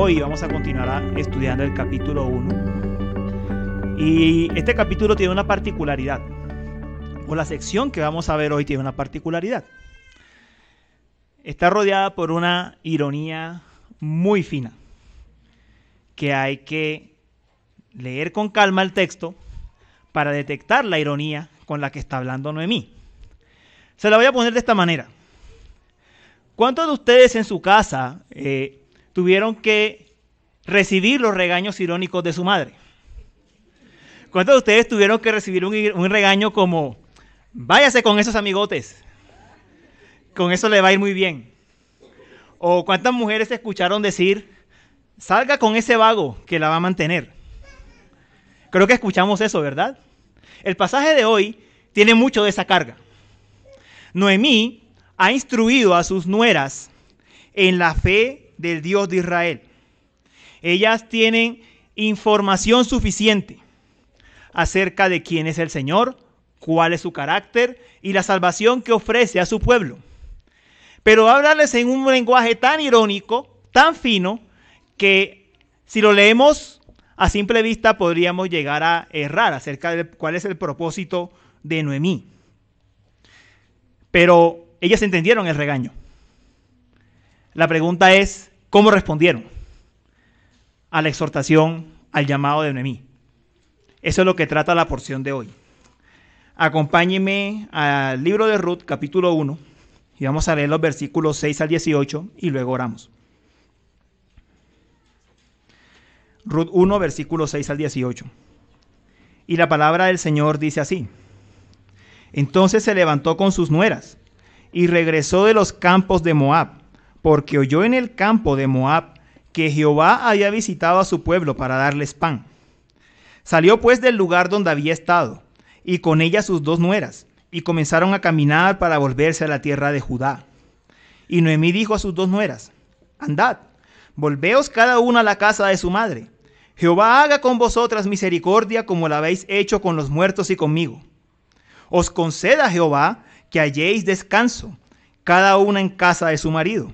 Hoy vamos a continuar estudiando el capítulo 1. Y este capítulo tiene una particularidad, o la sección que vamos a ver hoy tiene una particularidad. Está rodeada por una ironía muy fina, que hay que leer con calma el texto para detectar la ironía con la que está hablando Noemí. Se la voy a poner de esta manera. ¿Cuántos de ustedes en su casa eh, tuvieron que recibir los regaños irónicos de su madre? ¿Cuántos de ustedes tuvieron que recibir un, regaño como, váyase con esos amigotes? Con eso le va a ir muy bien. ¿O cuántas mujeres escucharon decir, salga con ese vago que la va a mantener? Creo que escuchamos eso, ¿verdad? El pasaje de hoy tiene mucho de esa carga. Noemí ha instruido a sus nueras en la fe del Dios de Israel. Ellas tienen información suficiente acerca de quién es el Señor, cuál es su carácter y la salvación que ofrece a su pueblo. Pero hablarles en un lenguaje tan irónico, tan fino, que si lo leemos a simple vista podríamos llegar a errar acerca de cuál es el propósito de Noemí. Pero ellas entendieron el regaño. La pregunta es, ¿cómo respondieron a la exhortación, al llamado de Noemí? Eso es lo que trata la porción de hoy. Acompáñeme al libro de Ruth, capítulo 1, y vamos a leer los versículos 6 al 18 y luego oramos. Ruth 1, versículos 6 al 18. Y la palabra del Señor dice así. Entonces se levantó con sus nueras y regresó de los campos de Moab, porque oyó en el campo de Moab que Jehová había visitado a su pueblo para darles pan. Salió pues del lugar donde había estado, y con ella sus dos nueras, y comenzaron a caminar para volverse a la tierra de Judá. Y Noemí dijo a sus dos nueras, Andad, volveos cada una a la casa de su madre. Jehová haga con vosotras misericordia como la habéis hecho con los muertos y conmigo. Os conceda Jehová que halléis descanso, cada una en casa de su marido.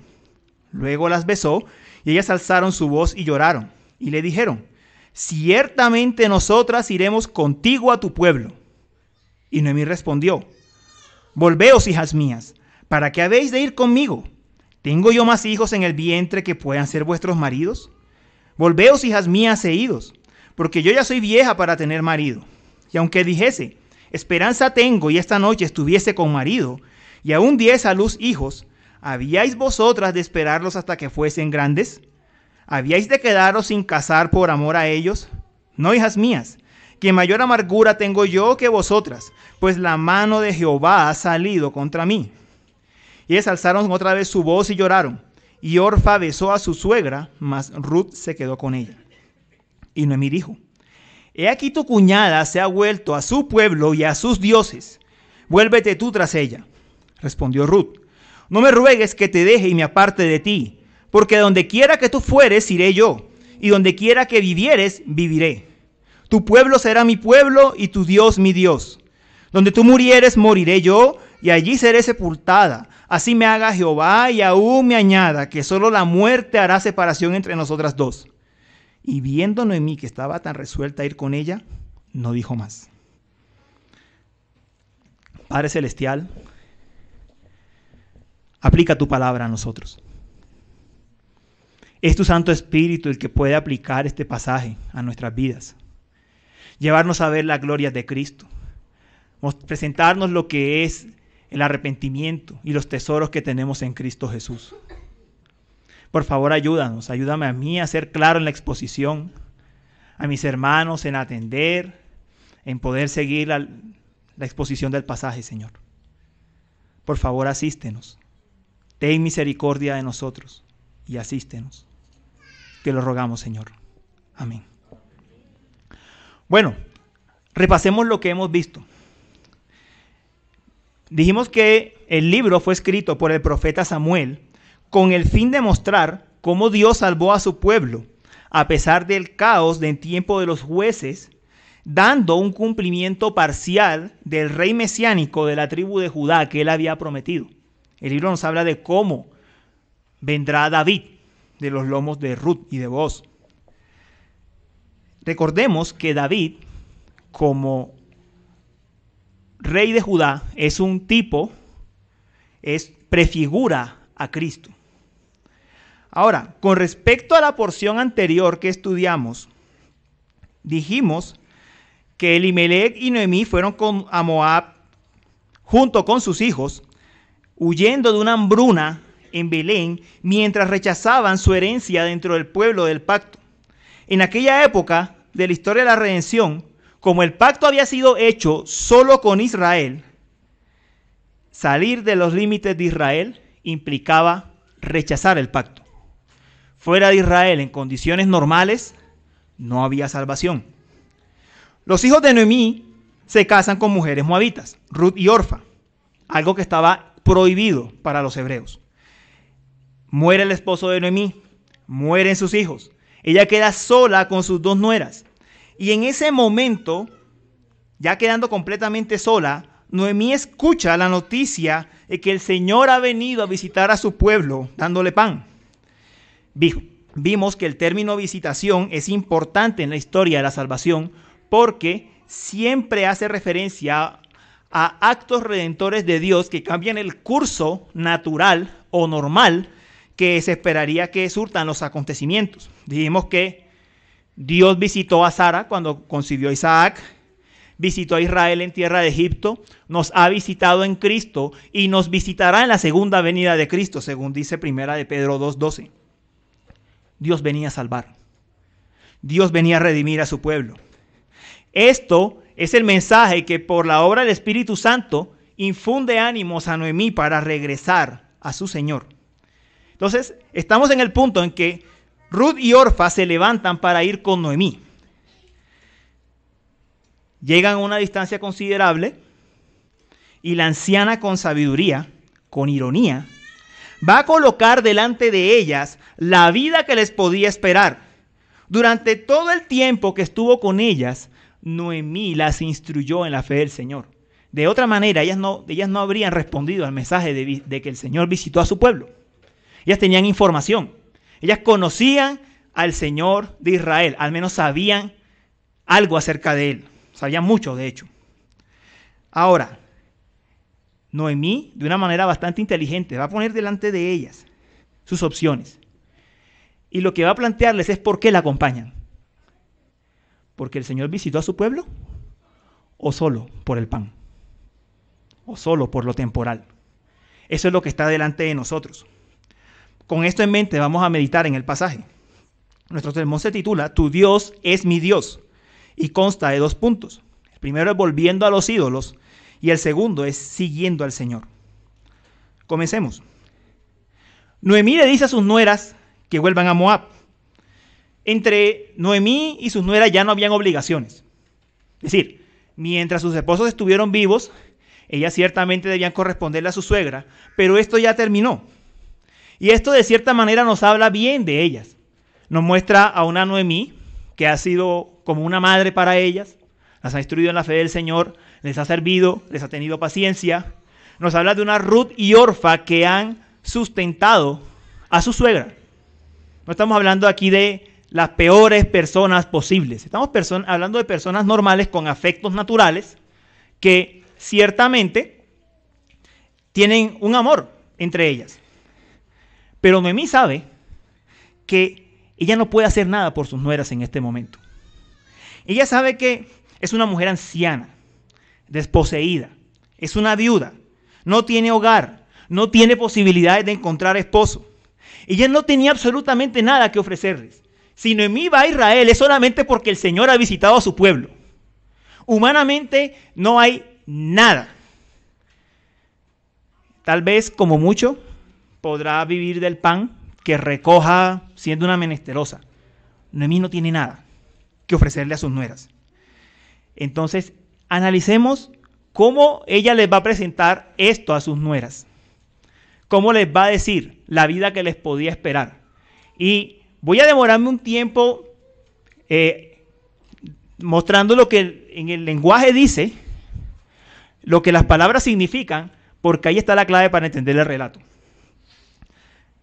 Luego las besó, y ellas alzaron su voz y lloraron, y le dijeron, ciertamente nosotras iremos contigo a tu pueblo. Y Noemí respondió, volveos, hijas mías, ¿para qué habéis de ir conmigo? ¿Tengo yo más hijos en el vientre que puedan ser vuestros maridos? Volveos, hijas mías, e porque yo ya soy vieja para tener marido. Y aunque dijese, esperanza tengo y esta noche estuviese con marido, y aún diese a luz hijos, ¿habíais vosotras de esperarlos hasta que fuesen grandes? ¿Habíais de quedaros sin casar por amor a ellos? No, hijas mías, que mayor amargura tengo yo que vosotras, pues la mano de Jehová ha salido contra mí. Y ellas alzaron otra vez su voz y lloraron. Y Orfa besó a su suegra, mas Ruth se quedó con ella. Y Noemí dijo, He aquí tu cuñada se ha vuelto a su pueblo y a sus dioses. Vuélvete tú tras ella. Respondió Ruth, no me ruegues que te deje y me aparte de ti, porque donde quiera que tú fueres iré yo, y donde quiera que vivieres viviré. Tu pueblo será mi pueblo y tu Dios mi Dios. Donde tú murieres moriré yo, y allí seré sepultada. Así me haga Jehová y aún me añada que solo la muerte hará separación entre nosotras dos. Y viendo Noemí que estaba tan resuelta a ir con ella, no dijo más. Padre Celestial, aplica tu palabra a nosotros. Es tu Santo Espíritu el que puede aplicar este pasaje a nuestras vidas. Llevarnos a ver la gloria de Cristo. Presentarnos lo que es el arrepentimiento y los tesoros que tenemos en Cristo Jesús. Por favor, ayúdanos, ayúdame a mí a ser claro en la exposición, a mis hermanos en atender, en poder seguir la, la exposición del pasaje, Señor. Por favor, asístenos. Ten misericordia de nosotros y asístenos. Te lo rogamos, Señor. Amén. Bueno, repasemos lo que hemos visto. Dijimos que el libro fue escrito por el profeta Samuel con el fin de mostrar cómo Dios salvó a su pueblo, a pesar del caos del tiempo de los jueces, dando un cumplimiento parcial del rey mesiánico de la tribu de Judá que él había prometido. El libro nos habla de cómo vendrá David de los lomos de Ruth y de Boaz. Recordemos que David, como rey de Judá, es un tipo, es prefigura a Cristo. Ahora, con respecto a la porción anterior que estudiamos, dijimos que Elimelech y Noemí fueron con, a Moab junto con sus hijos, huyendo de una hambruna en Belén, mientras rechazaban su herencia dentro del pueblo del pacto. En aquella época de la historia de la redención, como el pacto había sido hecho solo con Israel, salir de los límites de Israel implicaba rechazar el pacto. Fuera de Israel, en condiciones normales, no había salvación. Los hijos de Noemí se casan con mujeres moabitas, Ruth y Orfa, algo que estaba prohibido para los hebreos. Muere el esposo de Noemí, mueren sus hijos. Ella queda sola con sus dos nueras. Y en ese momento, ya quedando completamente sola, Noemí escucha la noticia de que el Señor ha venido a visitar a su pueblo dándole pan. Vimos que el término visitación es importante en la historia de la salvación porque siempre hace referencia a actos redentores de Dios que cambian el curso natural o normal que se esperaría que surtan los acontecimientos. Dijimos que Dios visitó a Sara cuando concibió a Isaac, visitó a Israel en tierra de Egipto, nos ha visitado en Cristo y nos visitará en la segunda venida de Cristo, según dice primera de Pedro 2.12. Dios venía a salvar. Dios venía a redimir a su pueblo. Esto es el mensaje que por la obra del Espíritu Santo infunde ánimos a Noemí para regresar a su Señor. Entonces, estamos en el punto en que Ruth y Orfa se levantan para ir con Noemí. Llegan a una distancia considerable y la anciana con sabiduría, con ironía, va a colocar delante de ellas la vida que les podía esperar. Durante todo el tiempo que estuvo con ellas, Noemí las instruyó en la fe del Señor. De otra manera, ellas no, ellas no habrían respondido al mensaje de, de que el Señor visitó a su pueblo. Ellas tenían información. Ellas conocían al Señor de Israel, al menos sabían algo acerca de él. Sabían mucho, de hecho. Ahora, Noemí, de una manera bastante inteligente, va a poner delante de ellas sus opciones. Y lo que va a plantearles es por qué la acompañan. Porque el Señor visitó a su pueblo o solo por el pan. O solo por lo temporal. Eso es lo que está delante de nosotros. Con esto en mente vamos a meditar en el pasaje. Nuestro sermón se titula Tu Dios es mi Dios y consta de dos puntos. El primero es volviendo a los ídolos y el segundo es siguiendo al Señor. Comencemos. Noemí le dice a sus nueras que vuelvan a Moab. Entre Noemí y sus nueras ya no habían obligaciones. Es decir, mientras sus esposos estuvieron vivos, ellas ciertamente debían corresponderle a su suegra, pero esto ya terminó. Y esto de cierta manera nos habla bien de ellas. Nos muestra a una Noemí que ha sido como una madre para ellas, las ha instruido en la fe del Señor, les ha servido, les ha tenido paciencia. Nos habla de una Ruth y Orfa que han sustentado a su suegra. No estamos hablando aquí de las peores personas posibles. Estamos hablando de personas normales con afectos naturales que ciertamente tienen un amor entre ellas. Pero Noemí sabe que ella no puede hacer nada por sus nueras en este momento. Ella sabe que es una mujer anciana, desposeída, es una viuda, no tiene hogar, no tiene posibilidades de encontrar esposo. Ella no tenía absolutamente nada que ofrecerles. Si Noemí va a Israel es solamente porque el Señor ha visitado a su pueblo. Humanamente no hay nada. Tal vez como mucho podrá vivir del pan que recoja siendo una menesterosa. Noemí no tiene nada que ofrecerle a sus nueras. Entonces, analicemos cómo ella les va a presentar esto a sus nueras. Cómo les va a decir la vida que les podía esperar. Y voy a demorarme un tiempo eh, mostrando lo que en el lenguaje dice, lo que las palabras significan, porque ahí está la clave para entender el relato.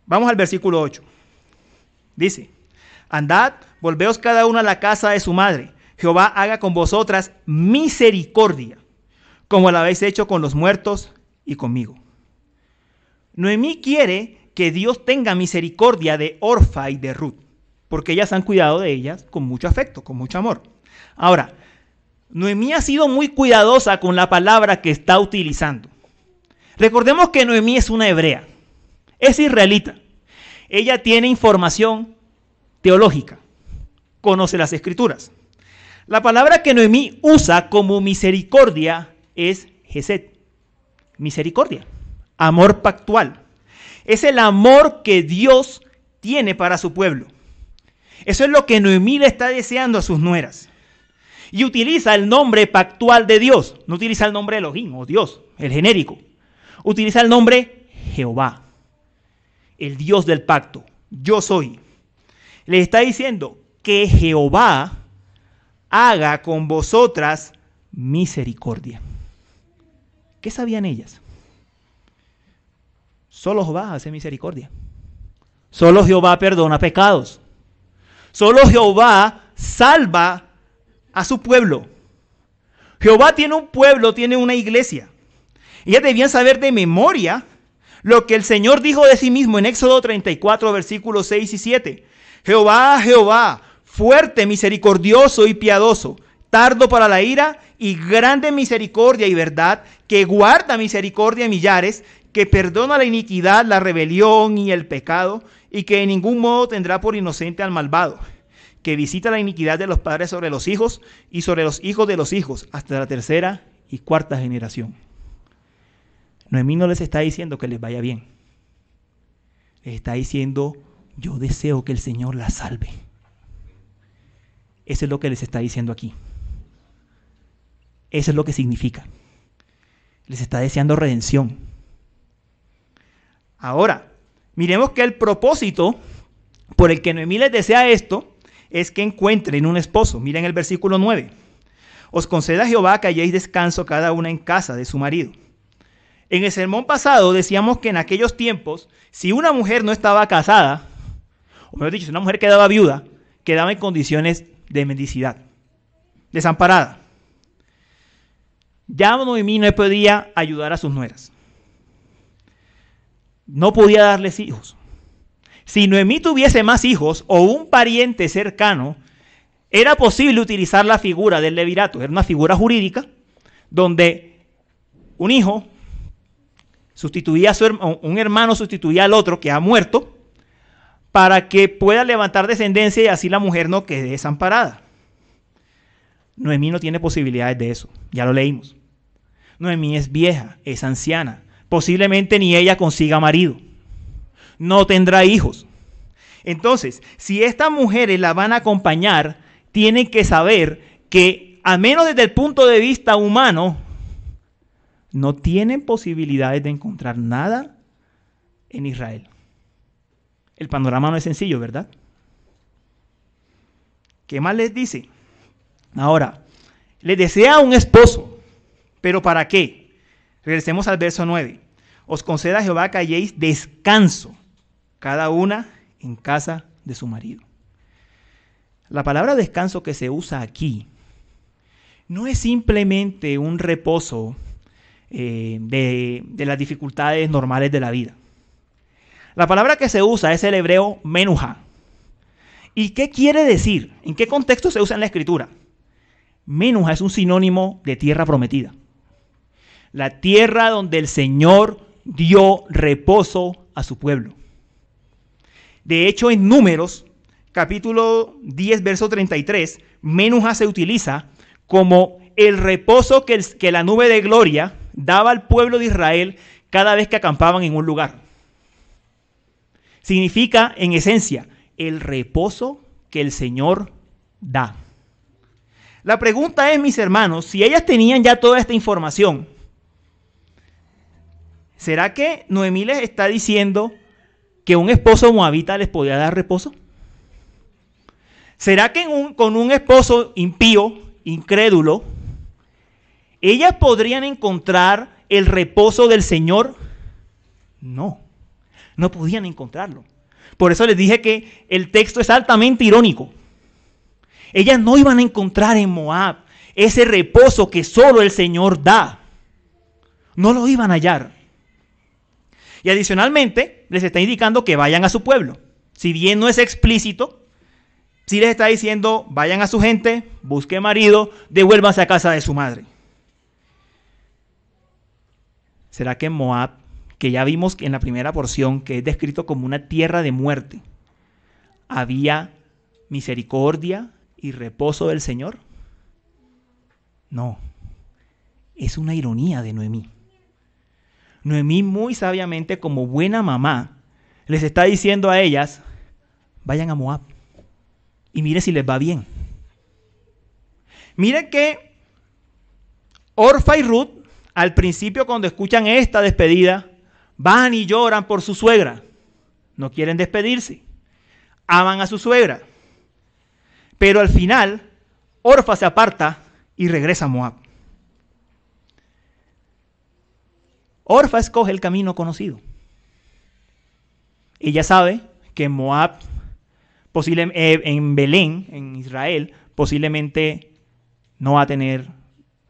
Vamos al versículo 8. Dice, andad, volveos cada uno a la casa de su madre. Jehová haga con vosotras misericordia, como la habéis hecho con los muertos y conmigo. Noemí quiere que Dios tenga misericordia de Orfa y de Ruth, porque ellas han cuidado de ellas con mucho afecto, con mucho amor. Ahora, Noemí ha sido muy cuidadosa con la palabra que está utilizando. Recordemos que Noemí es una hebrea, es israelita. Ella tiene información teológica, conoce las escrituras. La palabra que Noemí usa como misericordia es Geset, misericordia, amor pactual. Es el amor que Dios tiene para su pueblo. Eso es lo que Noemí le está deseando a sus nueras. Y utiliza el nombre pactual de Dios. No utiliza el nombre Elohim o Dios, el genérico. Utiliza el nombre Jehová, el Dios del pacto. Yo soy. Le está diciendo que Jehová haga con vosotras misericordia. ¿Qué sabían ellas? Solo Jehová hace misericordia. Solo Jehová perdona pecados. Solo Jehová salva a su pueblo. Jehová tiene un pueblo, tiene una iglesia. Ellas debían saber de memoria lo que el Señor dijo de sí mismo en Éxodo 34, versículos 6 y 7. Jehová, Jehová, fuerte, misericordioso y piadoso, tardo para la ira y grande misericordia y verdad, que guarda misericordia y millares, que perdona la iniquidad, la rebelión y el pecado, y que en ningún modo tendrá por inocente al malvado, que visita la iniquidad de los padres sobre los hijos y sobre los hijos de los hijos, hasta la tercera y cuarta generación. Noemí no les está diciendo que les vaya bien. Les está diciendo, yo deseo que el Señor la salve. Eso es lo que les está diciendo aquí. Eso es lo que significa. Les está deseando redención. Ahora, miremos que el propósito por el que Noemí les desea esto es que encuentren un esposo. Miren el versículo 9. Os conceda Jehová que halléis descanso cada una en casa de su marido. En el sermón pasado decíamos que en aquellos tiempos, si una mujer no estaba casada, o mejor dicho, si una mujer quedaba viuda, quedaba en condiciones de mendicidad, desamparada. Ya Noemí no podía ayudar a sus nueras. No podía darles hijos. Si Noemí tuviese más hijos o un pariente cercano, era posible utilizar la figura del levirato. Era una figura jurídica donde un hijo sustituía a su un hermano sustituía al otro que ha muerto para que pueda levantar descendencia y así la mujer no quede desamparada. Noemí no tiene posibilidades de eso, ya lo leímos. Noemí es vieja, es anciana, posiblemente ni ella consiga marido, no tendrá hijos. Entonces, si estas mujeres la van a acompañar, tienen que saber que, a menos desde el punto de vista humano, no tienen posibilidades de encontrar nada en Israel. El panorama no es sencillo, ¿verdad? ¿Qué más les dice? Ahora, les desea un esposo, pero ¿para qué? Regresemos al verso 9. Os conceda Jehová que halléis descanso, cada una en casa de su marido. La palabra descanso que se usa aquí no es simplemente un reposo eh, de, de las dificultades normales de la vida. La palabra que se usa es el hebreo menuja. ¿Y qué quiere decir? ¿En qué contexto se usa en la escritura? Menuja es un sinónimo de tierra prometida. La tierra donde el Señor dio reposo a su pueblo. De hecho, en Números, capítulo 10, verso 33, Menuja se utiliza como el reposo que, que la nube de gloria daba al pueblo de Israel cada vez que acampaban en un lugar significa en esencia el reposo que el Señor da. La pregunta es, mis hermanos, si ellas tenían ya toda esta información, ¿será que Noemí les está diciendo que un esposo moabita les podía dar reposo? ¿Será que con un esposo impío, incrédulo, ellas podrían encontrar el reposo del Señor? No no podían encontrarlo. Por eso les dije que el texto es altamente irónico. Ellas no iban a encontrar en Moab ese reposo que solo el Señor da. No lo iban a hallar. Y adicionalmente les está indicando que vayan a su pueblo. Si bien no es explícito, sí les está diciendo, vayan a su gente, busquen marido, devuélvanse a casa de su madre. ¿Será que Moab, que ya vimos en la primera porción, que es descrito como una tierra de muerte, había misericordia y reposo del Señor? No, es una ironía de Noemí. Noemí muy sabiamente como buena mamá les está diciendo a ellas, vayan a Moab y mire si les va bien. Mire que Orfa y Ruth al principio cuando escuchan esta despedida van y lloran por su suegra. No quieren despedirse. Aman a su suegra. Pero al final Orfa se aparta y regresa a Moab. Orfa escoge el camino conocido. Ella sabe que Moab, eh, en Belén, en Israel, posiblemente no va a tener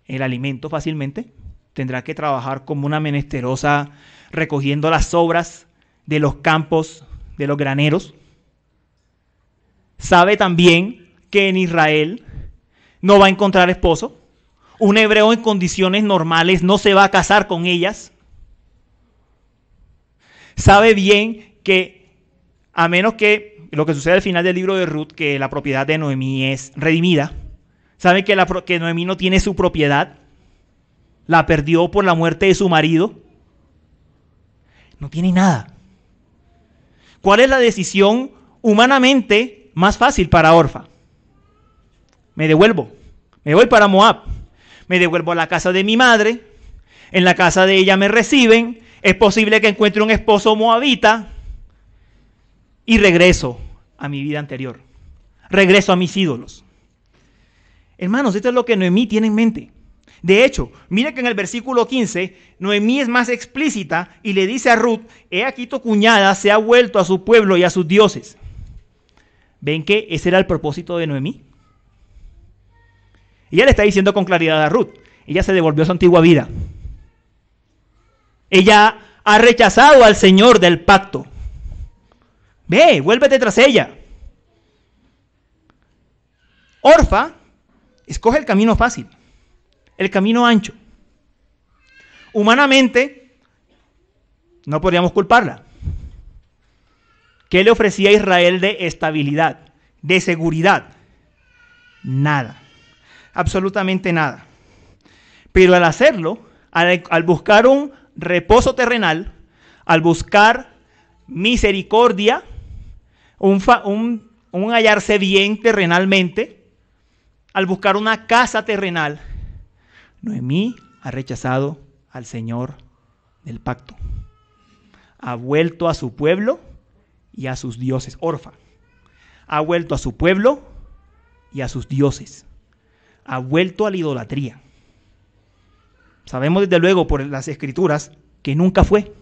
el alimento fácilmente. Tendrá que trabajar como una menesterosa recogiendo las sobras de los campos de los graneros. Sabe también que en Israel no va a encontrar esposo. Un hebreo en condiciones normales no se va a casar con ellas sabe bien que a menos que lo que sucede al final del libro de Ruth, que la propiedad de Noemí es redimida, sabe que, la, que Noemí no tiene su propiedad, la perdió por la muerte de su marido, no tiene nada. ¿Cuál es la decisión humanamente más fácil para Orfa? Me devuelvo, me voy para Moab, me devuelvo a la casa de mi madre, en la casa de ella me reciben, es posible que encuentre un esposo moabita y regreso a mi vida anterior. Regreso a mis ídolos. Hermanos, esto es lo que Noemí tiene en mente. De hecho, mire que en el versículo 15, Noemí es más explícita y le dice a Ruth, he aquí tu cuñada se ha vuelto a su pueblo y a sus dioses. ¿Ven que ese era el propósito de Noemí? Ella le está diciendo con claridad a Ruth, ella se devolvió a su antigua vida. Ella ha rechazado al Señor del pacto. Ve, vuélvete tras ella. Orfa escoge el camino fácil, el camino ancho. Humanamente, no podríamos culparla. ¿Qué le ofrecía a Israel de estabilidad, de seguridad? Nada, absolutamente nada. Pero al hacerlo, al, al buscar un reposo terrenal, al buscar misericordia, un, un, hallarse bien terrenalmente, al buscar una casa terrenal, Noemí ha rechazado al Señor del pacto. Ha vuelto a su pueblo y a sus dioses. Orfa. Ha vuelto a su pueblo y a sus dioses. Ha vuelto a la idolatría. Sabemos desde luego por las escrituras que nunca fue.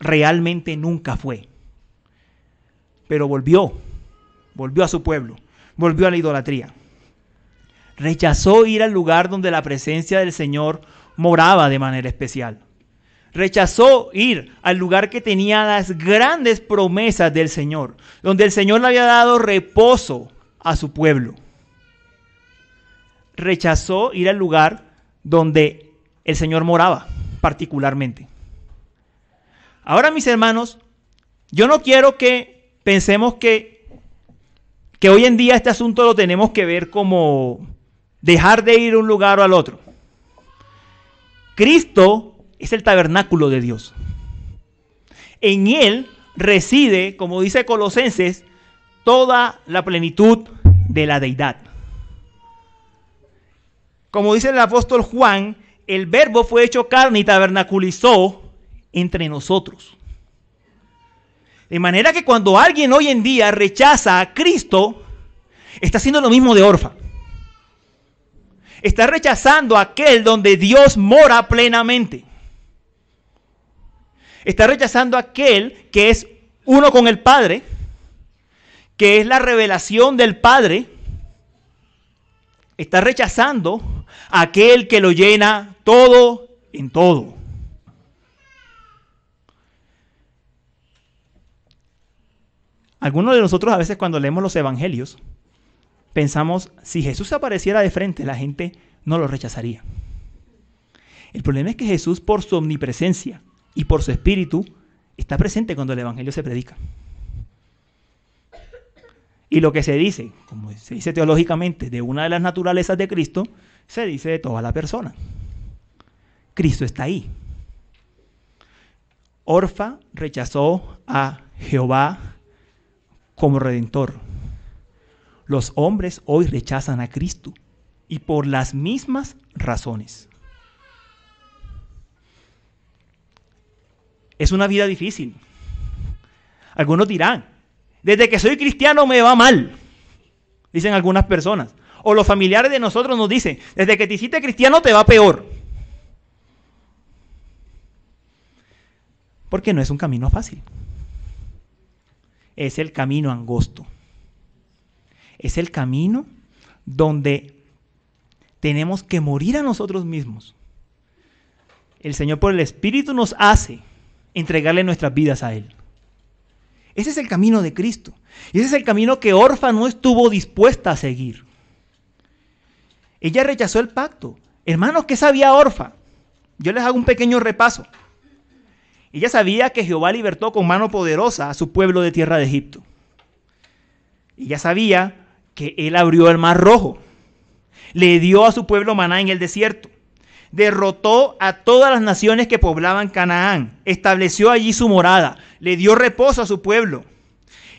Realmente nunca fue. Pero volvió, volvió a su pueblo, volvió a la idolatría. Rechazó ir al lugar donde la presencia del Señor moraba de manera especial. Rechazó ir al lugar que tenía las grandes promesas del Señor, donde el Señor le había dado reposo a su pueblo. Rechazó ir al lugar donde el Señor moraba particularmente. Ahora, mis hermanos, yo no quiero que pensemos que, que hoy en día este asunto lo tenemos que ver como dejar de ir de un lugar o al otro. Cristo es el tabernáculo de Dios. En Él reside, como dice Colosenses, toda la plenitud de la deidad. Como dice el apóstol Juan, el verbo fue hecho carne y tabernaculizó entre nosotros. De manera que cuando alguien hoy en día rechaza a Cristo, está haciendo lo mismo de Orfa. Está rechazando aquel donde Dios mora plenamente. Está rechazando aquel que es uno con el Padre, que es la revelación del Padre, está rechazando aquel que lo llena todo en todo. Algunos de nosotros a veces cuando leemos los evangelios pensamos, si Jesús apareciera de frente, la gente no lo rechazaría. El problema es que Jesús por su omnipresencia y por su espíritu está presente cuando el evangelio se predica. Y lo que se dice, como se dice teológicamente, de una de las naturalezas de Cristo, se dice de toda la persona. Cristo está ahí. Orfa rechazó a Jehová como redentor. Los hombres hoy rechazan a Cristo y por las mismas razones. Es una vida difícil. Algunos dirán, desde que soy cristiano me va mal, dicen algunas personas. O los familiares de nosotros nos dicen, desde que te hiciste cristiano te va peor. Porque no es un camino fácil. Es el camino angosto. Es el camino donde tenemos que morir a nosotros mismos. El Señor por el Espíritu nos hace entregarle nuestras vidas a Él. Ese es el camino de Cristo. Y ese es el camino que Orfa no estuvo dispuesta a seguir. Ella rechazó el pacto. Hermanos, ¿qué sabía Orfa? Yo les hago un pequeño repaso. Ella sabía que Jehová libertó con mano poderosa a su pueblo de tierra de Egipto. Ella sabía que él abrió el mar rojo. Le dio a su pueblo maná en el desierto derrotó a todas las naciones que poblaban Canaán, estableció allí su morada, le dio reposo a su pueblo.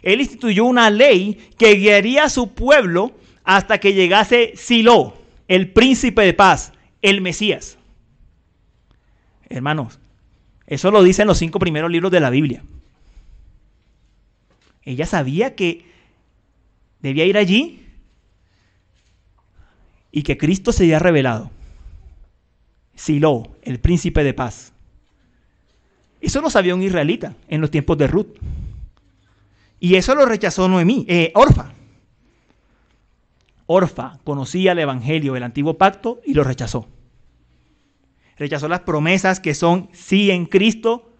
Él instituyó una ley que guiaría a su pueblo hasta que llegase Silo, el príncipe de paz, el Mesías. Hermanos, eso lo dicen los cinco primeros libros de la Biblia. Ella sabía que debía ir allí y que Cristo se había revelado. Silo, el príncipe de paz. Eso no sabía un israelita en los tiempos de Ruth. Y eso lo rechazó Noemí, eh, Orfa. Orfa conocía el evangelio del antiguo pacto y lo rechazó. Rechazó las promesas que son sí en Cristo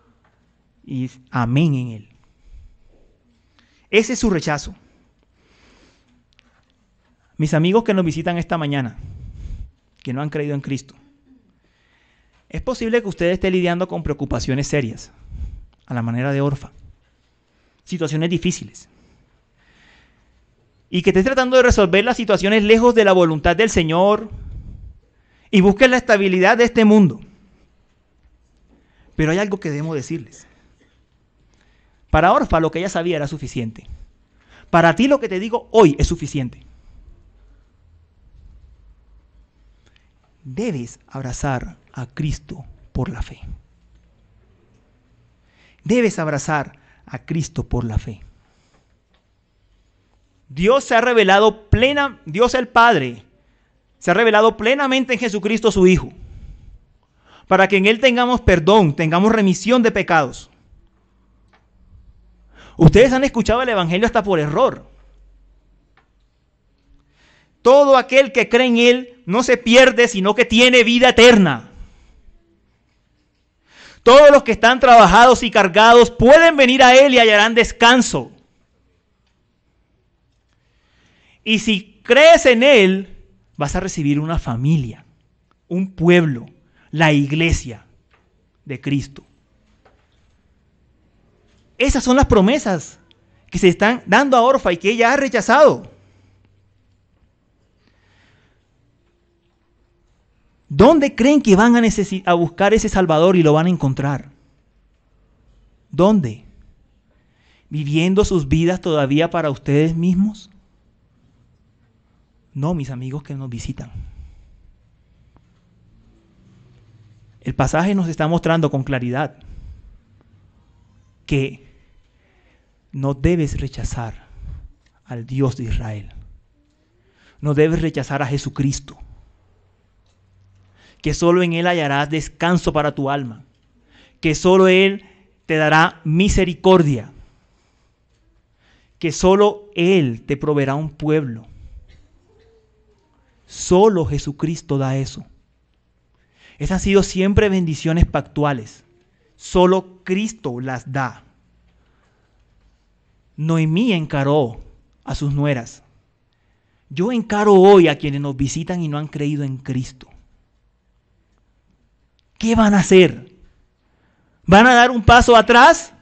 y amén en Él. Ese es su rechazo. Mis amigos que nos visitan esta mañana, que no han creído en Cristo, es posible que usted esté lidiando con preocupaciones serias, a la manera de Orfa, situaciones difíciles, y que esté tratando de resolver las situaciones lejos de la voluntad del Señor y busque la estabilidad de este mundo. Pero hay algo que debemos decirles. Para Orfa lo que ella sabía era suficiente. Para ti lo que te digo hoy es suficiente. Debes abrazar a Cristo por la fe. Debes abrazar a Cristo por la fe. Dios se ha revelado plena, Dios el Padre se ha revelado plenamente en Jesucristo su Hijo, para que en Él tengamos perdón, tengamos remisión de pecados. Ustedes han escuchado el Evangelio hasta por error. Todo aquel que cree en Él no se pierde, sino que tiene vida eterna. Todos los que están trabajados y cargados pueden venir a Él y hallarán descanso. Y si crees en Él, vas a recibir una familia, un pueblo, la iglesia de Cristo. Esas son las promesas que se están dando a Orfa y que ella ha rechazado. ¿Dónde creen que van a, a buscar ese Salvador y lo van a encontrar? ¿Dónde? ¿Viviendo sus vidas todavía para ustedes mismos? No, mis amigos que nos visitan. El pasaje nos está mostrando con claridad que no debes rechazar al Dios de Israel. No debes rechazar a Jesucristo que solo en Él hallarás descanso para tu alma, que solo Él te dará misericordia, que solo Él te proveerá un pueblo. Solo Jesucristo da eso. Esas han sido siempre bendiciones pactuales. Solo Cristo las da. Noemí encaró a sus nueras. Yo encaro hoy a quienes nos visitan y no han creído en Cristo. ¿Qué van a hacer? ¿Van a dar un paso atrás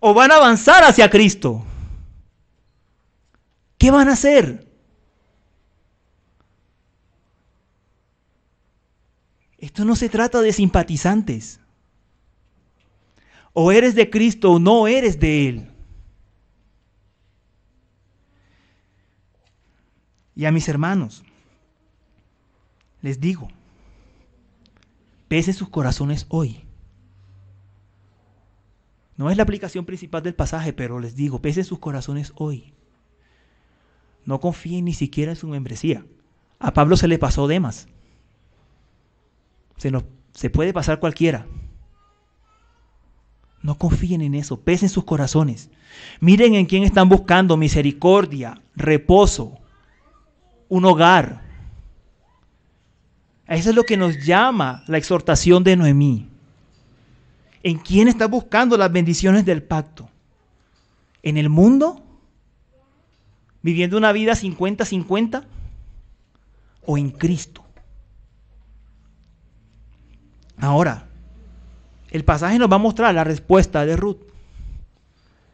o van a avanzar hacia Cristo? ¿Qué van a hacer? Esto no se trata de simpatizantes. O eres de Cristo o no eres de Él. Y a mis hermanos, les digo, pese sus corazones hoy. No es la aplicación principal del pasaje, pero les digo, pese sus corazones hoy. No confíen ni siquiera en su membresía. A Pablo se le pasó Demas. Se, se puede pasar cualquiera. No confíen en eso, pesen sus corazones. Miren en quién están buscando misericordia, reposo, un hogar. Eso es lo que nos llama la exhortación de Noemí. ¿En quién está buscando las bendiciones del pacto? ¿En el mundo? ¿Viviendo una vida 50-50? ¿O en Cristo? Ahora, el pasaje nos va a mostrar la respuesta de Ruth.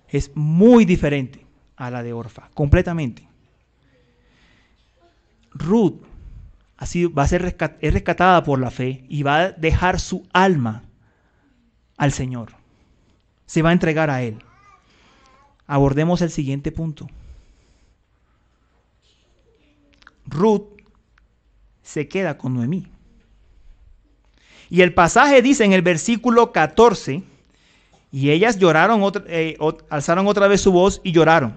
Es muy diferente a la de Orfa, completamente. Ruth va a ser rescatada por la fe y va a dejar su alma al Señor. Se va a entregar a Él. Abordemos el siguiente punto. Ruth se queda con Noemí. Y el pasaje dice en el versículo 14, y ellas lloraron, eh, alzaron otra vez su voz y lloraron.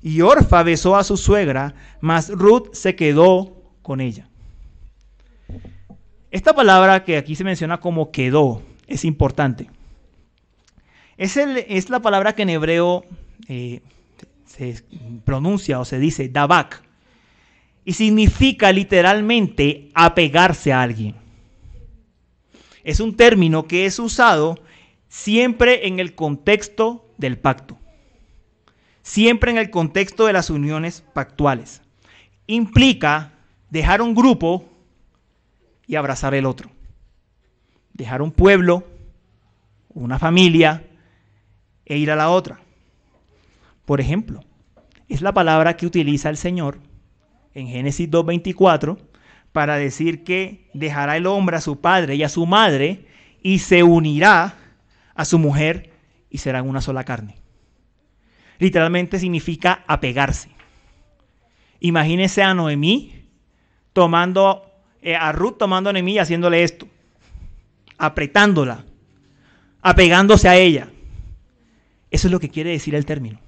Y Orfa besó a su suegra, mas Ruth se quedó con ella. Esta palabra que aquí se menciona como quedó es importante. Es, es la palabra que en hebreo eh, se pronuncia o se dice dabak y significa literalmente apegarse a alguien. Es un término que es usado siempre en el contexto del pacto siempre en el contexto de las uniones pactuales. Implica dejar un grupo y abrazar el otro. Dejar un pueblo, una familia e ir a la otra. Por ejemplo, es la palabra que utiliza el Señor en Génesis 2.24 para decir que dejará el hombre a su padre y a su madre y se unirá a su mujer y serán una sola carne literalmente significa apegarse. Imagínese a Noemí tomando, eh, a Ruth tomando a Noemí y haciéndole esto, apretándola, apegándose a ella. Eso es lo que quiere decir el término.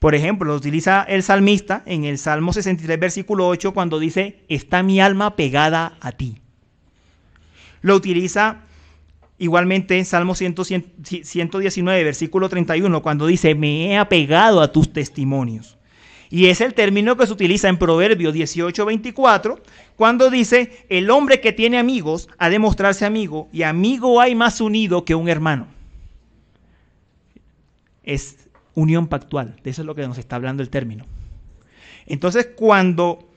Por ejemplo, lo utiliza el salmista en el Salmo 63, versículo 8, cuando dice, está mi alma pegada a ti. Lo utiliza Igualmente en Salmo 119, versículo 31, cuando dice, me he apegado a tus testimonios. Y es el término que se utiliza en Proverbio 18, 24, cuando dice, el hombre que tiene amigos ha de mostrarse amigo, y amigo hay más unido que un hermano. Es unión pactual, de eso es lo que nos está hablando el término. Entonces, cuando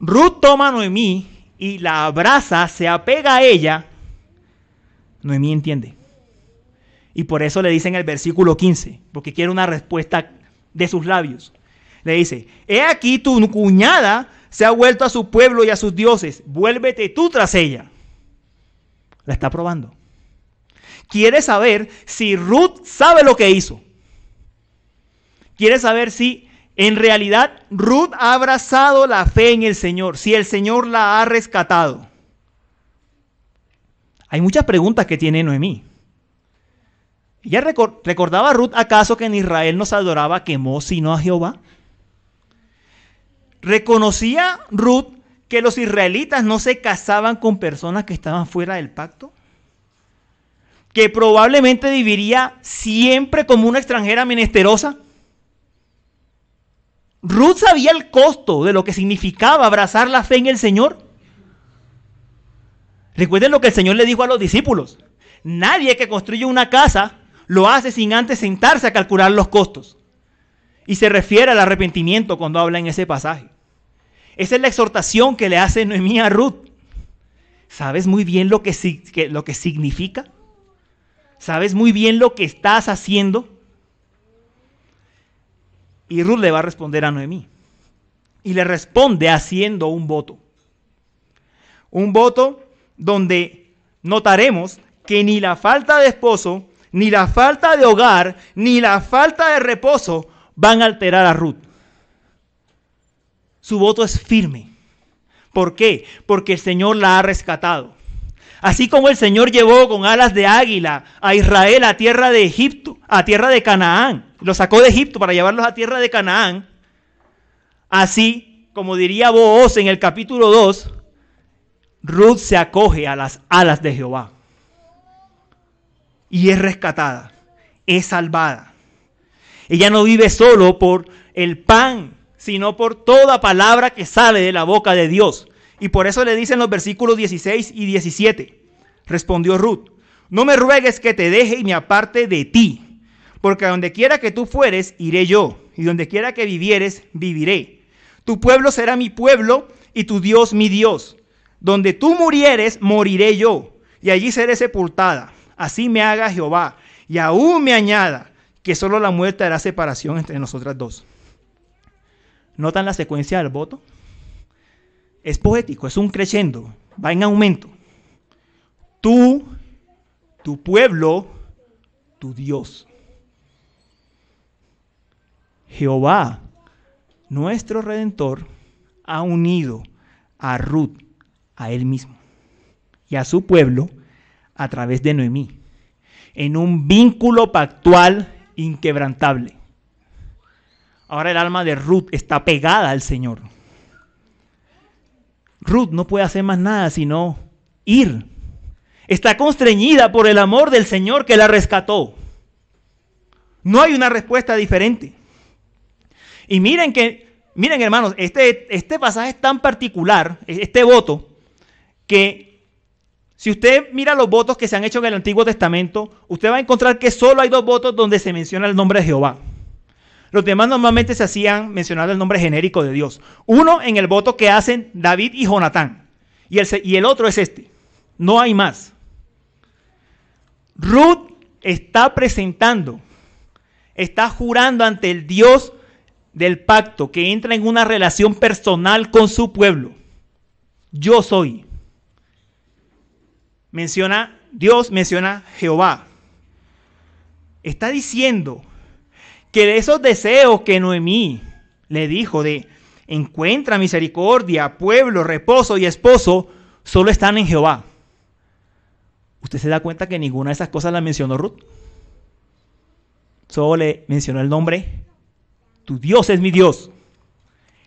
Ruth toma a Noemí y la abraza, se apega a ella, Noemí entiende. Y por eso le dice en el versículo 15, porque quiere una respuesta de sus labios. Le dice, he aquí tu cuñada se ha vuelto a su pueblo y a sus dioses, vuélvete tú tras ella. La está probando. Quiere saber si Ruth sabe lo que hizo. Quiere saber si en realidad Ruth ha abrazado la fe en el Señor, si el Señor la ha rescatado. Hay muchas preguntas que tiene Noemí. ¿Ya recordaba Ruth acaso que en Israel no se adoraba quemó sino a Jehová? ¿Reconocía Ruth que los israelitas no se casaban con personas que estaban fuera del pacto? ¿Que probablemente viviría siempre como una extranjera menesterosa? Ruth sabía el costo de lo que significaba abrazar la fe en el Señor. Recuerden lo que el Señor le dijo a los discípulos. Nadie que construye una casa lo hace sin antes sentarse a calcular los costos. Y se refiere al arrepentimiento cuando habla en ese pasaje. Esa es la exhortación que le hace Noemí a Ruth. ¿Sabes muy bien lo que, lo que significa? ¿Sabes muy bien lo que estás haciendo? Y Ruth le va a responder a Noemí. Y le responde haciendo un voto. Un voto donde notaremos que ni la falta de esposo, ni la falta de hogar, ni la falta de reposo van a alterar a Ruth. Su voto es firme. ¿Por qué? Porque el Señor la ha rescatado. Así como el Señor llevó con alas de águila a Israel a tierra de Egipto, a tierra de Canaán, lo sacó de Egipto para llevarlos a tierra de Canaán, así como diría Booz en el capítulo 2, Ruth se acoge a las alas de Jehová y es rescatada, es salvada. Ella no vive solo por el pan, sino por toda palabra que sale de la boca de Dios. Y por eso le dicen los versículos 16 y 17. Respondió Ruth, no me ruegues que te deje y me aparte de ti, porque a donde quiera que tú fueres, iré yo, y donde quiera que vivieres, viviré. Tu pueblo será mi pueblo y tu Dios mi Dios. Donde tú murieres, moriré yo, y allí seré sepultada. Así me haga Jehová, y aún me añada, que solo la muerte hará separación entre nosotras dos. ¿Notan la secuencia del voto? Es poético, es un crescendo, va en aumento. Tú, tu pueblo, tu Dios. Jehová, nuestro redentor, ha unido a Ruth a él mismo y a su pueblo a través de Noemí, en un vínculo pactual inquebrantable. Ahora el alma de Ruth está pegada al Señor. Ruth no puede hacer más nada sino ir. Está constreñida por el amor del Señor que la rescató. No hay una respuesta diferente. Y miren que, miren hermanos, este, este pasaje es tan particular, este voto, que si usted mira los votos que se han hecho en el Antiguo Testamento, usted va a encontrar que solo hay dos votos donde se menciona el nombre de Jehová. Los demás normalmente se hacían mencionando el nombre genérico de Dios. Uno en el voto que hacen David y Jonatán. Y el, y el otro es este. No hay más. Ruth está presentando, está jurando ante el Dios del pacto que entra en una relación personal con su pueblo. Yo soy menciona Dios, menciona Jehová. Está diciendo que de esos deseos que Noemí le dijo de encuentra misericordia, pueblo, reposo y esposo, solo están en Jehová. ¿Usted se da cuenta que ninguna de esas cosas la mencionó Ruth? Solo le mencionó el nombre. Tu Dios es mi Dios.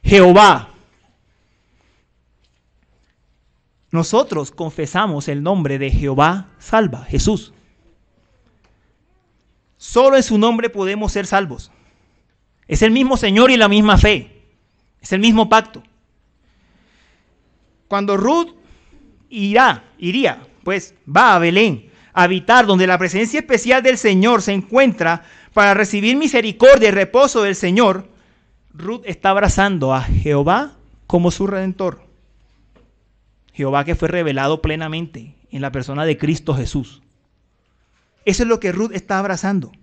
Jehová. nosotros confesamos el nombre de Jehová salva, Jesús. Solo en su nombre podemos ser salvos. Es el mismo Señor y la misma fe. Es el mismo pacto. Cuando Ruth irá, iría, pues va a Belén, a habitar donde la presencia especial del Señor se encuentra para recibir misericordia y reposo del Señor, Ruth está abrazando a Jehová como su redentor. Jehová que fue revelado plenamente en la persona de Cristo Jesús. Eso es lo que Ruth está abrazando.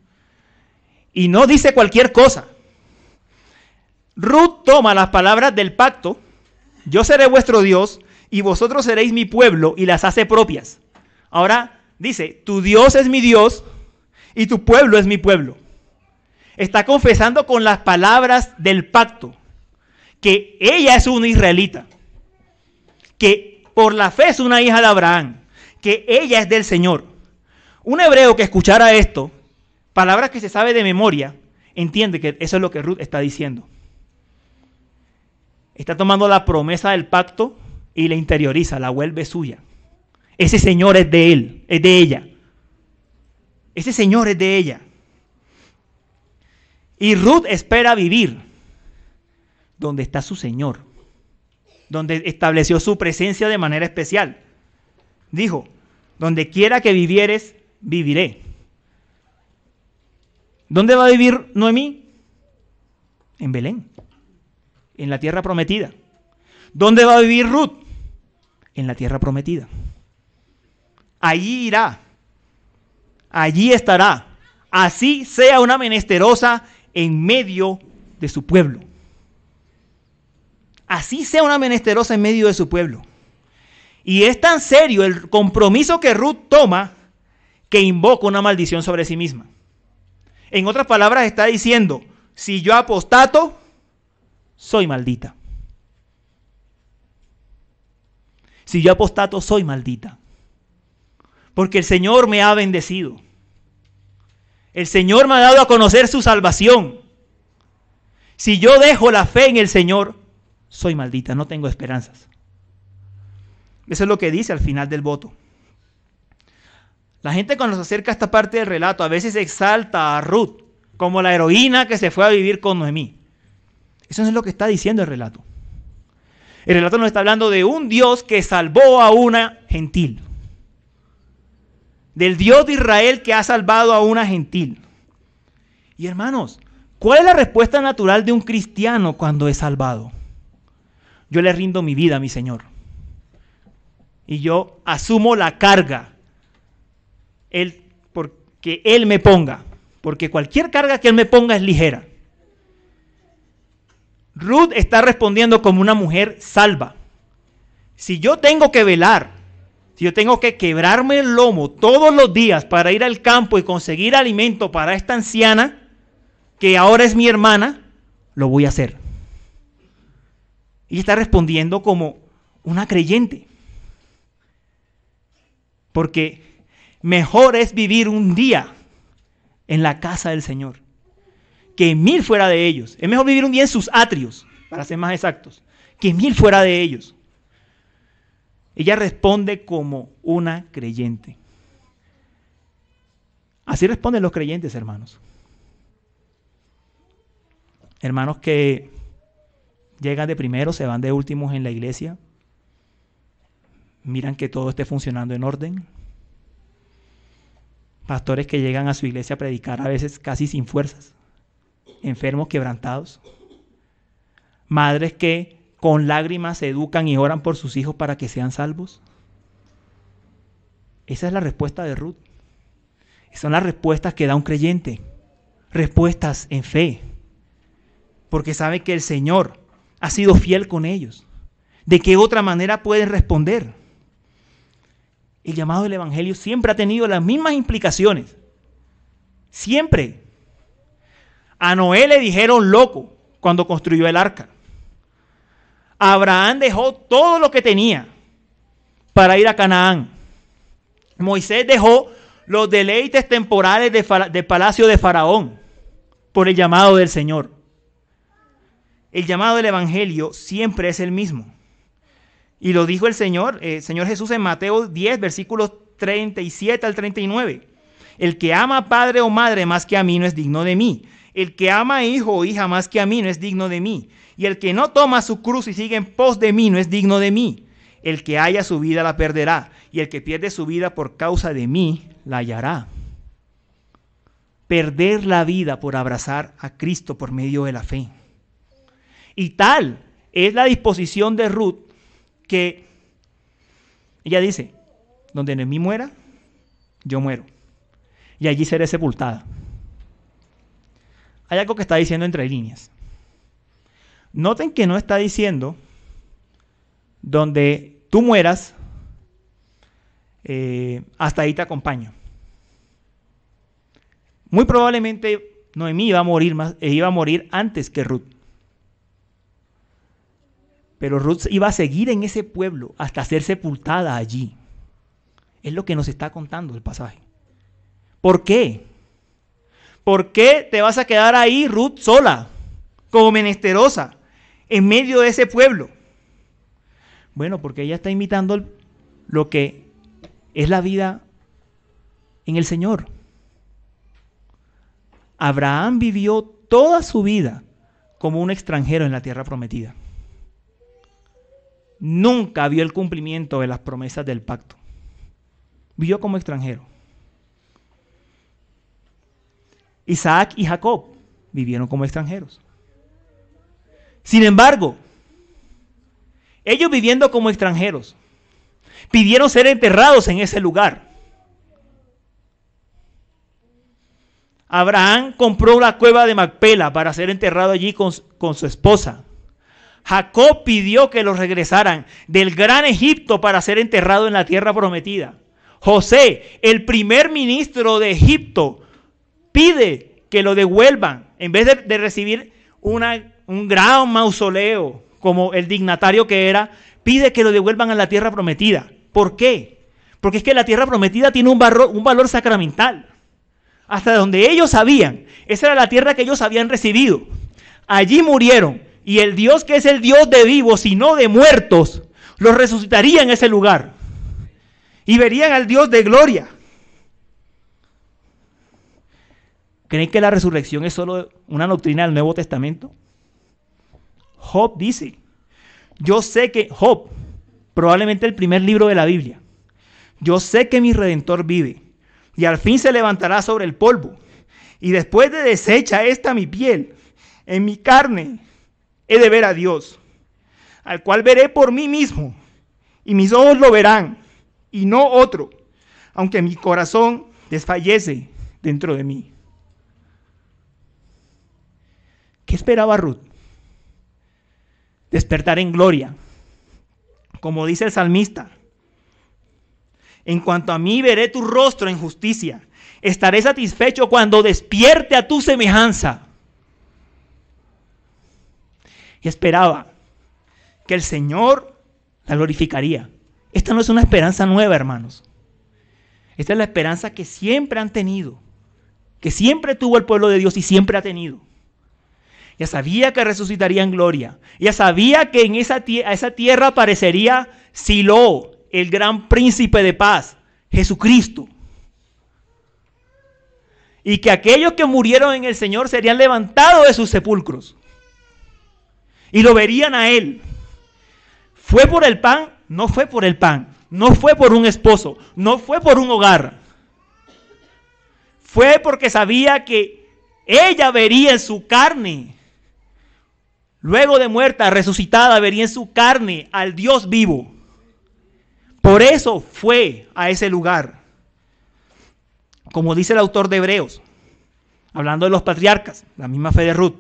Y no dice cualquier cosa. Ruth toma las palabras del pacto, yo seré vuestro Dios y vosotros seréis mi pueblo y las hace propias. Ahora dice, tu Dios es mi Dios y tu pueblo es mi pueblo. Está confesando con las palabras del pacto que ella es una israelita, que por la fe es una hija de Abraham, que ella es del Señor. Un hebreo que escuchara esto, palabras que se sabe de memoria, entiende que eso es lo que Ruth está diciendo. Está tomando la promesa del pacto y la interioriza, la vuelve suya. Ese Señor es de él, es de ella. Ese Señor es de ella. Y Ruth espera vivir donde está su Señor, donde estableció su presencia de manera especial. Dijo, donde quiera que vivieres, viviré. ¿Dónde va a vivir Noemí? En Belén, en la tierra prometida. ¿Dónde va a vivir Ruth? En la tierra prometida. Allí irá, allí estará, así sea una menesterosa en medio de su pueblo. Así sea una menesterosa en medio de su pueblo. Y es tan serio el compromiso que Ruth toma que invoca una maldición sobre sí misma. En otras palabras, está diciendo, si yo apostato, soy maldita. Si yo apostato, soy maldita. Porque el Señor me ha bendecido. El Señor me ha dado a conocer su salvación. Si yo dejo la fe en el Señor, soy maldita, no tengo esperanzas. Eso es lo que dice al final del voto. La gente cuando se acerca a esta parte del relato a veces exalta a Ruth como la heroína que se fue a vivir con Noemí. Eso no es lo que está diciendo el relato. El relato nos está hablando de un Dios que salvó a una gentil. Del Dios de Israel que ha salvado a una gentil. Y hermanos, ¿cuál es la respuesta natural de un cristiano cuando es salvado? Yo le rindo mi vida a mi Señor. Y yo asumo la carga. Él, porque Él me ponga. Porque cualquier carga que Él me ponga es ligera. Ruth está respondiendo como una mujer salva. Si yo tengo que velar, si yo tengo que quebrarme el lomo todos los días para ir al campo y conseguir alimento para esta anciana, que ahora es mi hermana, lo voy a hacer. Y está respondiendo como una creyente. Porque mejor es vivir un día en la casa del Señor que mil fuera de ellos. Es mejor vivir un día en sus atrios, para ser más exactos, que mil fuera de ellos. Ella responde como una creyente. Así responden los creyentes, hermanos. Hermanos que llegan de primero, se van de últimos en la iglesia, miran que todo esté funcionando en orden. Pastores que llegan a su iglesia a predicar a veces casi sin fuerzas enfermos quebrantados, madres que con lágrimas se educan y oran por sus hijos para que sean salvos. Esa es la respuesta de Ruth. son las respuestas que da un creyente. Respuestas en fe. Porque sabe que el Señor ha sido fiel con ellos. ¿De qué otra manera pueden responder? El llamado del Evangelio siempre ha tenido las mismas implicaciones. Siempre. A Noé le dijeron loco cuando construyó el arca. Abraham dejó todo lo que tenía para ir a Canaán. Moisés dejó los deleites temporales del palacio de Faraón por el llamado del Señor. El llamado del Evangelio siempre es el mismo. Y lo dijo el Señor, el eh, Señor Jesús en Mateo 10, versículos 37 al 39. El que ama a padre o madre más que a mí no es digno de mí. El que ama a hijo o hija más que a mí no es digno de mí. Y el que no toma su cruz y sigue en pos de mí no es digno de mí. El que haya su vida la perderá. Y el que pierde su vida por causa de mí la hallará. Perder la vida por abrazar a Cristo por medio de la fe. Y tal es la disposición de Ruth que ella dice, donde en mí muera, yo muero. Y allí seré sepultada hay algo que está diciendo entre líneas. Noten que no está diciendo donde tú mueras, eh, hasta ahí te acompaño. Muy probablemente Noemí iba a morir más, eh, iba a morir antes que Ruth. Pero Ruth iba a seguir en ese pueblo hasta ser sepultada allí. Es lo que nos está contando el pasaje. ¿Por qué? ¿Por qué te vas a quedar ahí, Ruth, sola, como menesterosa, en medio de ese pueblo? Bueno, porque ella está imitando lo que es la vida en el Señor. Abraham vivió toda su vida como un extranjero en la tierra prometida. Nunca vio el cumplimiento de las promesas del pacto. Vivió como extranjero. Isaac y Jacob vivieron como extranjeros. Sin embargo, ellos viviendo como extranjeros, pidieron ser enterrados en ese lugar. Abraham compró la cueva de Macpela para ser enterrado allí con, con, su esposa. Jacob pidió que los regresaran del gran Egipto para ser enterrado en la tierra prometida. José, el primer ministro de Egipto, pide que lo devuelvan en vez de, de recibir una, un gran mausoleo como el dignatario que era, pide que lo devuelvan a la tierra prometida. ¿Por qué? Porque es que la tierra prometida tiene un, valor, un valor sacramental. Hasta donde ellos sabían, esa era la tierra que ellos habían recibido. Allí murieron. Y el Dios que es el Dios de vivos y no de muertos, los resucitaría en ese lugar. Y verían al Dios de gloria. ¿Creen que la resurrección es solo una doctrina del Nuevo Testamento? Job dice, yo sé que Job, probablemente el primer libro de la Biblia, yo sé que mi redentor vive y al fin se levantará sobre el polvo. Y después de deshecha esta mi piel, en mi carne he de ver a Dios, al cual veré por mí mismo, y mis ojos lo verán, y no otro, aunque mi corazón desfallece dentro de mí. ¿Qué esperaba Ruth? Despertar en gloria, como dice el salmista. En cuanto a mí, veré tu rostro en justicia. Estaré satisfecho cuando despierte a tu semejanza. Y esperaba que el Señor la glorificaría. Esta no es una esperanza nueva, hermanos. Esta es la esperanza que siempre han tenido, que siempre tuvo el pueblo de Dios y siempre ha tenido. Ya sabía que resucitaría en gloria. Ya sabía que en esa, esa tierra aparecería Silo, el gran príncipe de paz, Jesucristo. Y que aquellos que murieron en el Señor serían levantados de sus sepulcros. Y lo verían a Él. ¿Fue por el pan? No fue por el pan. No fue por un esposo. No fue por un hogar. Fue porque sabía que ella vería en su carne. Luego de muerta, resucitada, vería en su carne al Dios vivo. Por eso fue a ese lugar. Como dice el autor de Hebreos, hablando de los patriarcas, la misma fe de Ruth.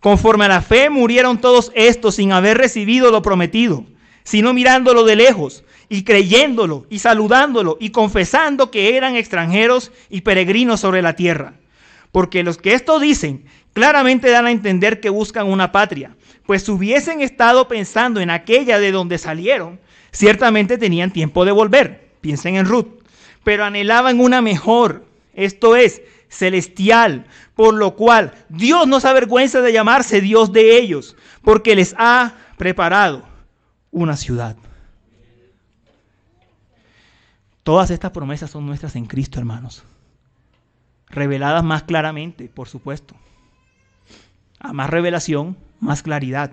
Conforme a la fe murieron todos estos sin haber recibido lo prometido, sino mirándolo de lejos y creyéndolo y saludándolo y confesando que eran extranjeros y peregrinos sobre la tierra. Porque los que esto dicen claramente dan a entender que buscan una patria, pues si hubiesen estado pensando en aquella de donde salieron, Ciertamente tenían tiempo de volver, piensen en Ruth, pero anhelaban una mejor, esto es, celestial, por lo cual Dios no se avergüenza de llamarse Dios de ellos, porque les ha preparado una ciudad. Todas estas promesas son nuestras en Cristo, hermanos. Reveladas más claramente, por supuesto. A más revelación, más claridad.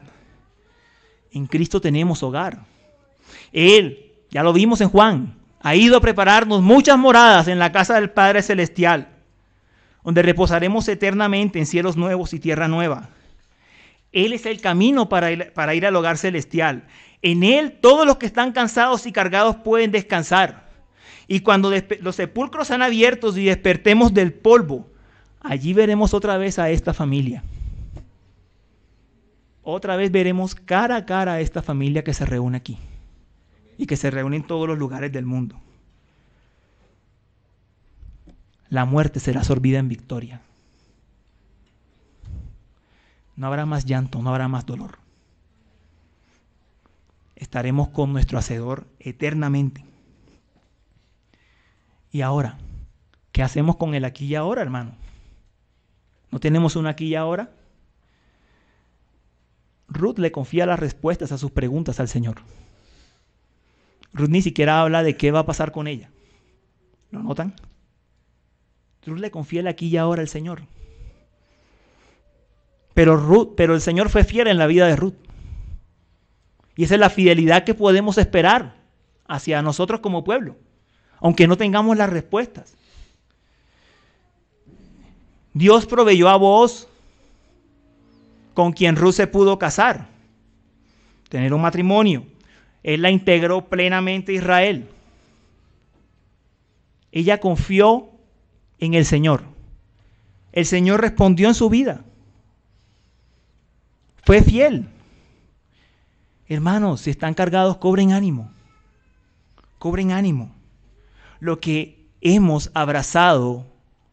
En Cristo tenemos hogar. Él, ya lo vimos en Juan, ha ido a prepararnos muchas moradas en la casa del Padre Celestial, donde reposaremos eternamente en cielos nuevos y tierra nueva. Él es el camino para ir, al hogar celestial. En Él todos los que están cansados y cargados pueden descansar. Y cuando los sepulcros sean abiertos y despertemos del polvo, allí veremos otra vez a esta familia. Otra vez veremos cara a cara a esta familia que se reúne aquí y que se reúne en todos los lugares del mundo. La muerte será sorbida en victoria. No habrá más llanto, no habrá más dolor. Estaremos con nuestro Hacedor eternamente. Y ahora, ¿qué hacemos con el aquí y ahora, hermano? ¿No tenemos un aquí y ahora? Ruth le confía las respuestas a sus preguntas al Señor. Ruth ni siquiera habla de qué va a pasar con ella. ¿Lo notan? Ruth le confía aquí y ahora al Señor. Pero, Ruth, pero el Señor fue fiel en la vida de Ruth. Y esa es la fidelidad que podemos esperar hacia nosotros como pueblo, aunque no tengamos las respuestas. Dios proveyó a vos con quien Ruth se pudo casar, tener un matrimonio. Él la integró plenamente a Israel. Ella confió en el Señor. El Señor respondió en su vida. Fue fiel. Hermanos, si están cargados, cobren ánimo. Cobren ánimo. Lo que hemos abrazado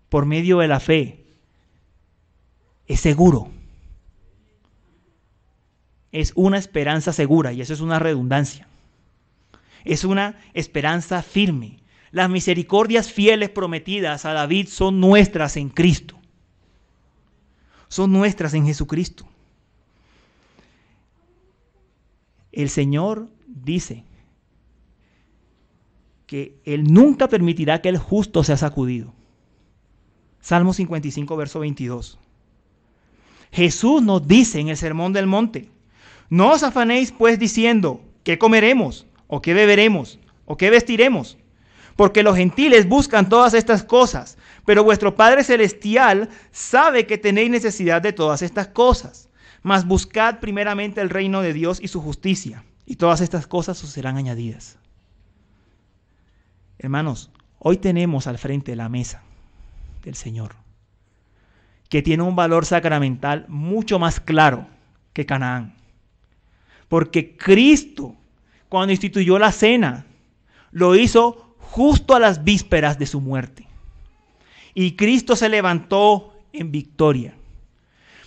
por medio de la fe es seguro. Es una esperanza segura y eso es una redundancia. Es una esperanza firme. Las misericordias fieles prometidas a David son nuestras en Cristo. Son nuestras en Jesucristo. El Señor dice que Él nunca permitirá que el justo sea sacudido. Salmo 55, verso 22. Jesús nos dice en el Sermón del Monte, no os afanéis pues diciendo, ¿qué comeremos? ¿O qué beberemos? ¿O qué vestiremos? Porque los gentiles buscan todas estas cosas, pero vuestro Padre Celestial sabe que tenéis necesidad de todas estas cosas. Mas buscad primeramente el reino de Dios y su justicia, y todas estas cosas os serán añadidas. Hermanos, hoy tenemos al frente la mesa del Señor, que tiene un valor sacramental mucho más claro que Canaán. Porque Cristo, cuando instituyó la cena, lo hizo justo a las vísperas de su muerte. Y Cristo se levantó en victoria.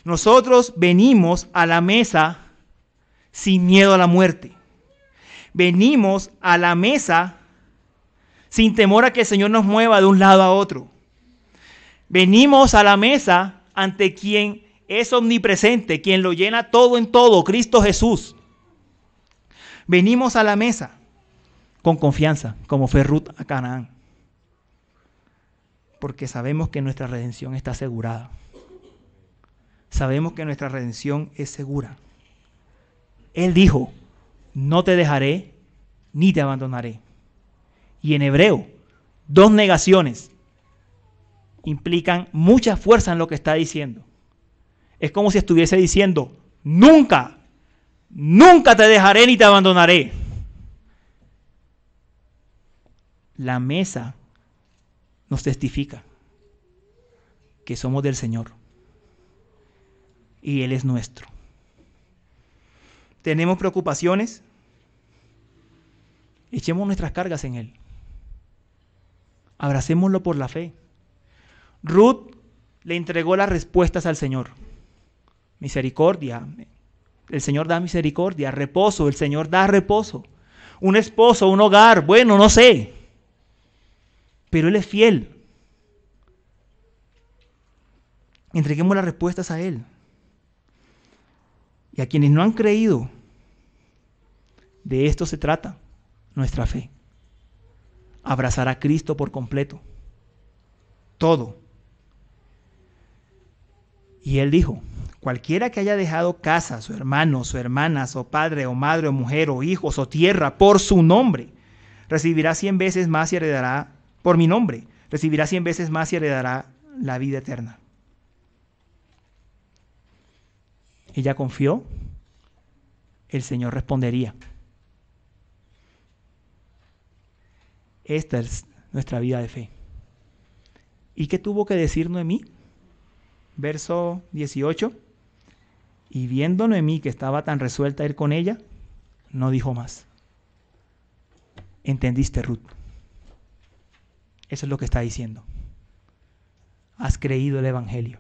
Nosotros venimos a la mesa sin miedo a la muerte. Venimos a la mesa sin temor a que el Señor nos mueva de un lado a otro. Venimos a la mesa ante quien es omnipresente, quien lo llena todo en todo, Cristo Jesús. Venimos a la mesa con confianza, como fue Ruth a Canaán, porque sabemos que nuestra redención está asegurada. Sabemos que nuestra redención es segura. Él dijo, no te dejaré ni te abandonaré. Y en hebreo, dos negaciones implican mucha fuerza en lo que está diciendo. Es como si estuviese diciendo, nunca Nunca te dejaré ni te abandonaré. La mesa nos testifica que somos del Señor y Él es nuestro. ¿Tenemos preocupaciones? Echemos nuestras cargas en Él. Abracémoslo por la fe. Ruth le entregó las respuestas al Señor. Misericordia, el Señor da misericordia, reposo, el Señor da reposo. Un esposo, un hogar, bueno, no sé. Pero Él es fiel. Entreguemos las respuestas a Él. Y a quienes no han creído, de esto se trata nuestra fe. Abrazar a Cristo por completo. Todo. Y Él dijo, Cualquiera que haya dejado casa, su hermano, su hermana, su padre o madre o mujer o hijos o tierra por su nombre, recibirá cien veces más y heredará, por mi nombre, recibirá cien veces más y heredará la vida eterna. Ella confió, el Señor respondería. Esta es nuestra vida de fe. ¿Y qué tuvo que decir Noemí? Verso 18. Y viendo Noemí que estaba tan resuelta a ir con ella, no dijo más. ¿Entendiste, Ruth? Eso es lo que está diciendo. Has creído el Evangelio.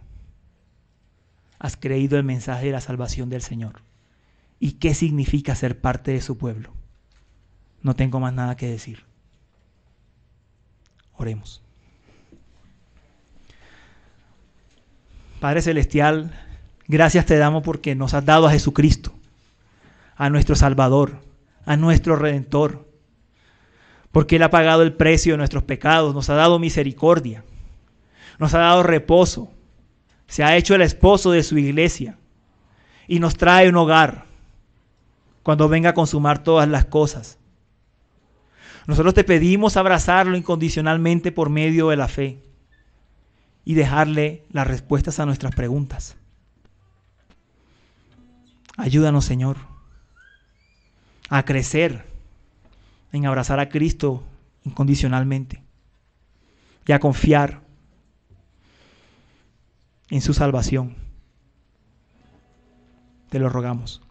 Has creído el mensaje de la salvación del Señor. ¿Y qué significa ser parte de su pueblo? No tengo más nada que decir. Oremos. Padre Celestial, Gracias te damos porque nos has dado a Jesucristo, a nuestro Salvador, a nuestro Redentor, porque Él ha pagado el precio de nuestros pecados, nos ha dado misericordia, nos ha dado reposo, se ha hecho el esposo de su iglesia, y nos trae un hogar cuando venga a consumar todas las cosas. Nosotros te pedimos abrazarlo incondicionalmente por medio de la fe y dejarle las respuestas a nuestras preguntas. Ayúdanos, Señor, a crecer en abrazar a Cristo incondicionalmente y a confiar en su salvación. Te lo rogamos.